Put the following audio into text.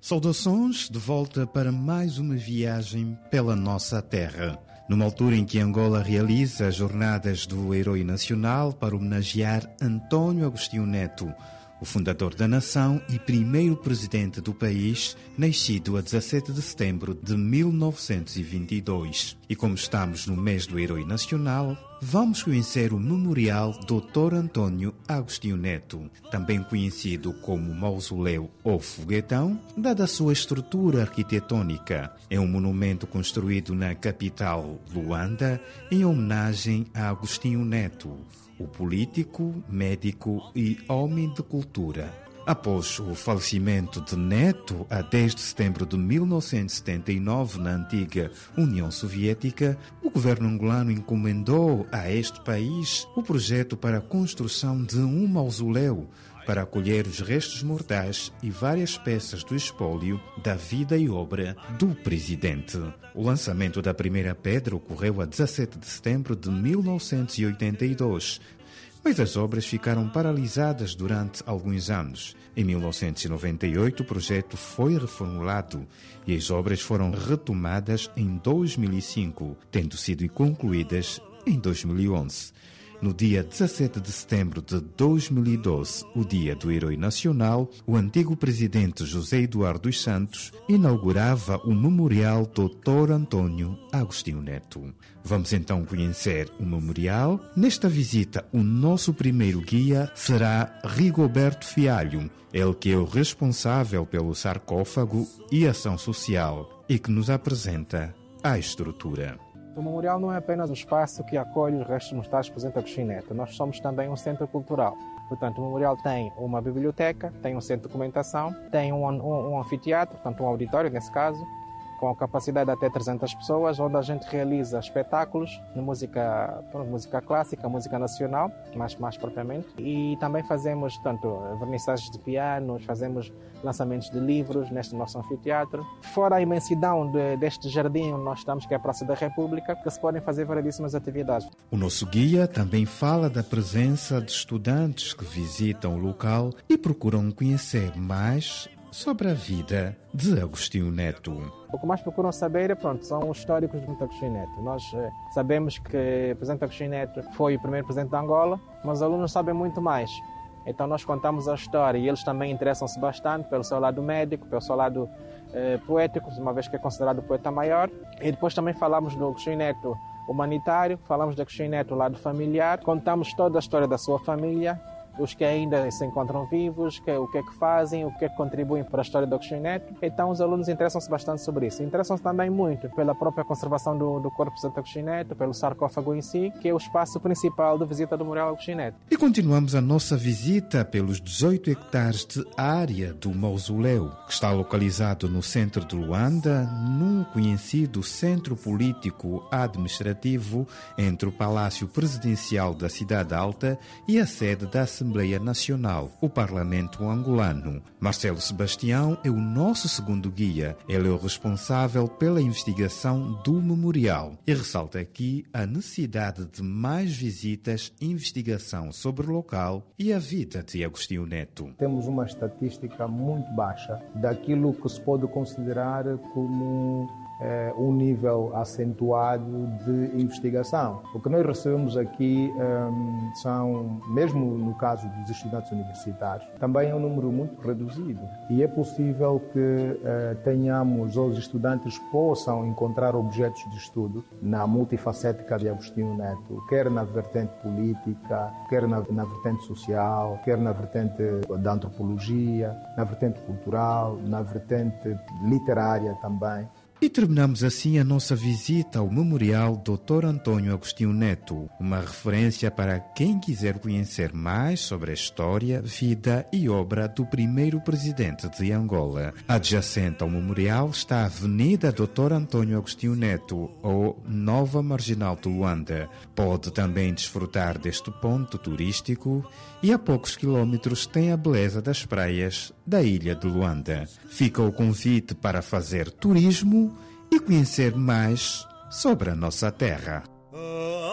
Saudações de volta para mais uma viagem pela nossa terra. Numa altura em que Angola realiza as jornadas do Herói Nacional para homenagear António Agostinho Neto, o fundador da nação e primeiro presidente do país, nascido a 17 de setembro de 1922. E como estamos no mês do Herói Nacional, vamos conhecer o Memorial Dr. Antônio Agostinho Neto, também conhecido como Mausoléu ou Foguetão, dada a sua estrutura arquitetônica. É um monumento construído na capital, Luanda, em homenagem a Agostinho Neto, o político, médico e homem de cultura. Após o falecimento de Neto, a 10 de setembro de 1979, na antiga União Soviética, o governo angolano encomendou a este país o projeto para a construção de um mausoléu para acolher os restos mortais e várias peças do espólio da vida e obra do presidente. O lançamento da primeira pedra ocorreu a 17 de setembro de 1982, mas as obras ficaram paralisadas durante alguns anos. Em 1998, o projeto foi reformulado e as obras foram retomadas em 2005, tendo sido concluídas em 2011. No dia 17 de setembro de 2012, o dia do Herói Nacional, o antigo presidente José Eduardo dos Santos inaugurava o Memorial Dr. Antônio Agostinho Neto. Vamos então conhecer o memorial. Nesta visita, o nosso primeiro guia será Rigoberto Fialho, ele que é o responsável pelo sarcófago e ação social e que nos apresenta a estrutura. O memorial não é apenas um espaço que acolhe os restos mortais do presidente Agostinho Neto, nós somos também um centro cultural. Portanto, o memorial tem uma biblioteca, tem um centro de documentação, tem um, um, um anfiteatro, portanto um auditório nesse caso, com a capacidade de até 300 pessoas, onde a gente realiza espetáculos de música, música clássica, música nacional, mais, mais propriamente. E também fazemos tanto vernissagens de pianos, fazemos lançamentos de livros neste nosso anfiteatro. Fora a imensidão de, deste jardim onde nós estamos, que é a Praça da República, que se podem fazer variedíssimas atividades. O nosso guia também fala da presença de estudantes que visitam o local e procuram conhecer mais sobre a vida de Agostinho Neto. O que mais procuram saber pronto, são os históricos de Agostinho Neto. Nós eh, sabemos que o presidente Agostinho Neto foi o primeiro presidente da Angola, mas os alunos sabem muito mais. Então nós contamos a história e eles também interessam-se bastante pelo seu lado médico, pelo seu lado eh, poético, uma vez que é considerado o poeta maior. E depois também falamos do Agostinho Neto humanitário, falamos do Agostinho Neto lado familiar, contamos toda a história da sua família os que ainda se encontram vivos, que, o que é que fazem, o que é que contribuem para a história do Neto. Então os alunos interessam-se bastante sobre isso. Interessam-se também muito pela própria conservação do, do corpo de Agostinho Neto, pelo sarcófago em si, que é o espaço principal de visita do Memorial Agostinho Neto. E continuamos a nossa visita pelos 18 hectares de área do mausoléu, que está localizado no centro de Luanda, num conhecido centro político administrativo entre o Palácio Presidencial da Cidade Alta e a sede da Assembleia Assembleia Nacional, o Parlamento angolano. Marcelo Sebastião é o nosso segundo guia. Ele é o responsável pela investigação do memorial e ressalta aqui a necessidade de mais visitas investigação sobre o local e a vida de Agostinho Neto. Temos uma estatística muito baixa daquilo que se pode considerar como um nível acentuado de investigação. O que nós recebemos aqui um, são, mesmo no caso dos estudantes universitários, também é um número muito reduzido. E é possível que eh, tenhamos, ou os estudantes possam encontrar objetos de estudo na multifacética de Agostinho Neto, quer na vertente política, quer na, na vertente social, quer na vertente da antropologia, na vertente cultural, na vertente literária também. E terminamos assim a nossa visita ao Memorial Dr. Antônio Agostinho Neto, uma referência para quem quiser conhecer mais sobre a história, vida e obra do primeiro presidente de Angola. Adjacente ao memorial está a Avenida Dr. Antônio Agostinho Neto, ou Nova Marginal de Luanda. Pode também desfrutar deste ponto turístico e a poucos quilómetros tem a beleza das praias da ilha de Luanda. Fica o convite para fazer turismo conhecer mais sobre a nossa terra. Ah,